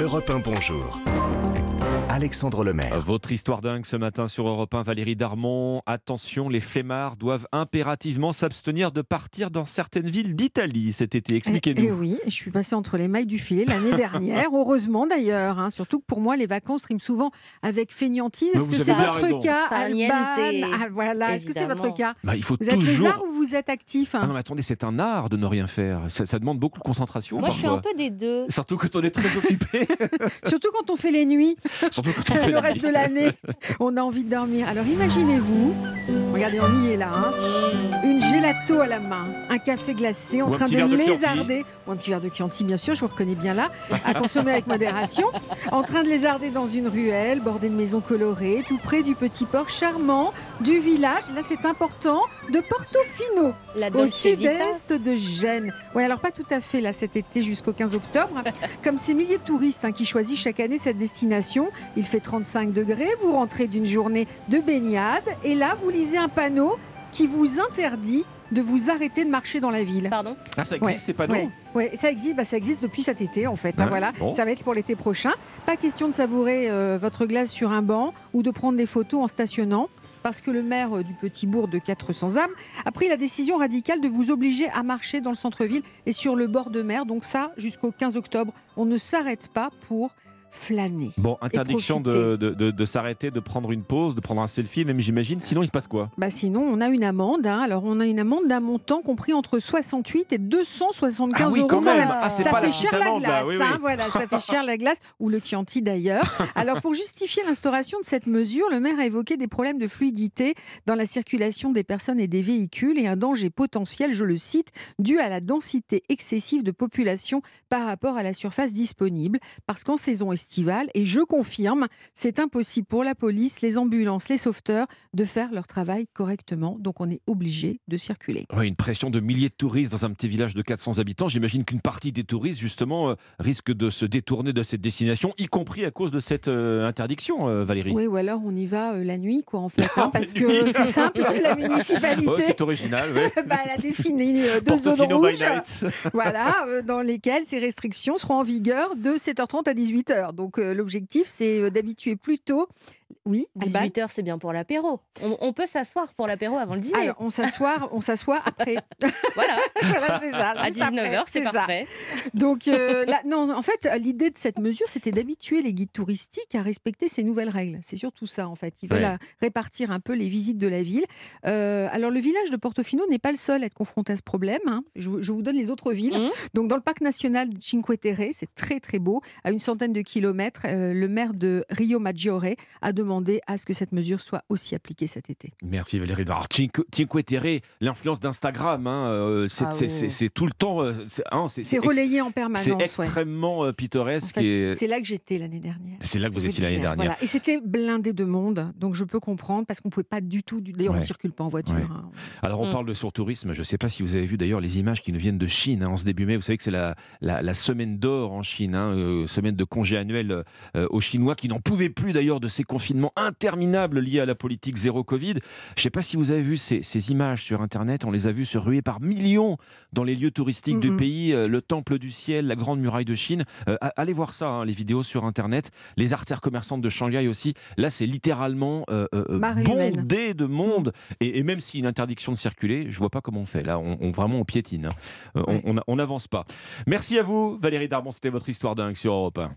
Europe 1 Bonjour. Alexandre Lemaire. Votre histoire dingue ce matin sur Europe 1, Valérie Darmon. Attention, les flemmards doivent impérativement s'abstenir de partir dans certaines villes d'Italie cet été. Eh, Expliquez-nous. eh oui, je suis passée entre les mailles du filet l'année dernière, heureusement d'ailleurs. hein. surtout que pour moi, les vacances riment souvent avec fainéantise. Est-ce que c'est votre raison. cas, Alban Ah, Voilà, est-ce que c'est votre cas Bah, il faut Vous êtes toujours. lézard ou vous êtes actif hein Ah non, mais attendez, c'est un art de ne rien faire. Ça, ça demande beaucoup de concentration. Moi, je suis un peu des deux. Surtout quand on est très occupé. Surtout quand on fait les nuits, Surtout quand on fait le reste de l'année, on a envie de dormir. Alors imaginez-vous, regardez, on y est là, hein, une gelato à la main, un café glacé en Ou train de lézarder, ou un petit verre de Chianti, bien sûr, je vous reconnais bien là, à consommer avec modération, en train de lézarder dans une ruelle bordée de maisons colorées, tout près du petit port charmant du village, là c'est important, de Portofino, La au sud-est de Gênes. Oui, alors pas tout à fait là cet été jusqu'au 15 octobre. Comme ces milliers de touristes hein, qui choisissent chaque année cette destination, il fait 35 degrés, vous rentrez d'une journée de baignade et là vous lisez un panneau qui vous interdit de vous arrêter de marcher dans la ville. Pardon Ah, ça existe, Ouais, c'est pas Ouais, ouais, ça existe, bah, ça existe depuis cet été en fait. hein, voilà, bon. ça va être pour l'été prochain. Pas question de savourer euh, votre glace sur un banc ou de prendre des photos en stationnant. Parce que le maire euh, du petit bourg de 400 âmes a pris la décision radicale de vous obliger à marcher dans le centre-ville et sur le bord de mer. Donc ça, jusqu'au 15 octobre, on ne s'arrête pas pour flâner. Bon, interdiction de, de, de- de s'arrêter, de prendre une pause, de prendre un selfie, même j'imagine. Sinon, il se passe quoi? Bah sinon, on a une amende. hein. Alors, on a une amende d'un montant compris entre 68 et 275 Ah oui, euros quand même. Ah, ça fait cher la là. glace, Oui, hein, voilà, ça fait cher la glace ou le Chianti d'ailleurs. Alors pour justifier l'instauration de cette mesure, le maire a évoqué des problèmes de fluidité dans la circulation des personnes et des véhicules et un danger potentiel, je le cite, dû à la densité excessive de population par rapport à la surface disponible. Parce qu'en saison estivale, et je confirme, c'est impossible pour la police, les ambulances, les sauveteurs de faire leur travail correctement. Donc on est obligé de circuler. Une pression de milliers de touristes dans un petit village de 400 habitants. J'imagine qu'une partie des touristes, justement, euh, risque de se détourner de cette destination, y compris à cause de cette euh, interdiction, euh, Valérie. Oui, ou alors on y va la nuit, quoi, en fait, hein, parce que c'est simple, la municipalité. Oh, c'est original, oui. bah, elle a défini deux zones rouges, voilà, dans lesquelles ces restrictions seront en vigueur de 7h30 à 18h. Donc euh, l'objectif, c'est euh, d'habituer plutôt. Oui, Alban 18h, c'est bien pour l'apéro. On, on peut s'asseoir pour l'apéro avant le dîner. Alors, on s'assoit, on s'assoit après. voilà, voilà, c'est ça. à juste après, 19h, c'est ça. parfait. Donc, euh, là, non, en fait, l'idée de cette mesure, c'était d'habituer les guides touristiques à respecter ces nouvelles règles. C'est surtout ça, en fait. Ils veulent Ouais. répartir un peu les visites de la ville. Euh, alors, le village de Portofino n'est pas le seul à être confronté à ce problème. hein. Je, vous- je vous donne les autres villes. Mhm. Donc, dans le parc national de Cinque Terre, c'est très, très beau. À une centaine de kilomètres, euh, le maire de Rio Maggiore a demandé à ce que cette mesure soit aussi appliquée cet été. Merci Valérie. Alors, Cinque, Terre, l'influence d'Instagram, hein, euh, c'est Ah c'est- oui. c'est- c'est tout le temps. euh, c'est hein, c'est- C'est relayé en C'est permanence. ouais. extrêmement euh, En pittoresque. fait, et- c'est là que j'étais l'année dernière. C'est là que vous étiez l'année dernière. Voilà. Et c'était blindé de monde, donc je peux comprendre parce qu'on pouvait pas du tout. D'ailleurs, on ne circule pas en voiture. Ouais. hein. Alors, on Mm. parle de surtourisme. Je ne sais pas si vous avez vu d'ailleurs les images qui nous viennent de Chine en ce début mai. Vous savez que c'est la, la, la semaine d'or en Chine, euh, semaine de congé annuel euh, aux Chinois qui n'en pouvaient plus d'ailleurs de ces confinements interminables liés à la politique zéro Covid. Je ne sais pas si vous avez vu ces, ces images sur Internet. On les a vues se ruer par millions dans les lieux touristiques du Mhm. pays, euh, le Temple du Ciel, la Grande Muraille de Chine. Euh, allez voir ça, hein, les vidéos sur Internet. Les artères commerçantes de Shanghai aussi. Là, c'est littéralement euh, bondé de monde. Et, et même s'il y a une interdiction de circuler, je vois pas comment on fait. Là, on, on- vraiment on piétine. hein. On- Ouais. on on n'avance pas. Merci à vous, Valérie Darbon. C'était votre histoire dingue sur Europe 1.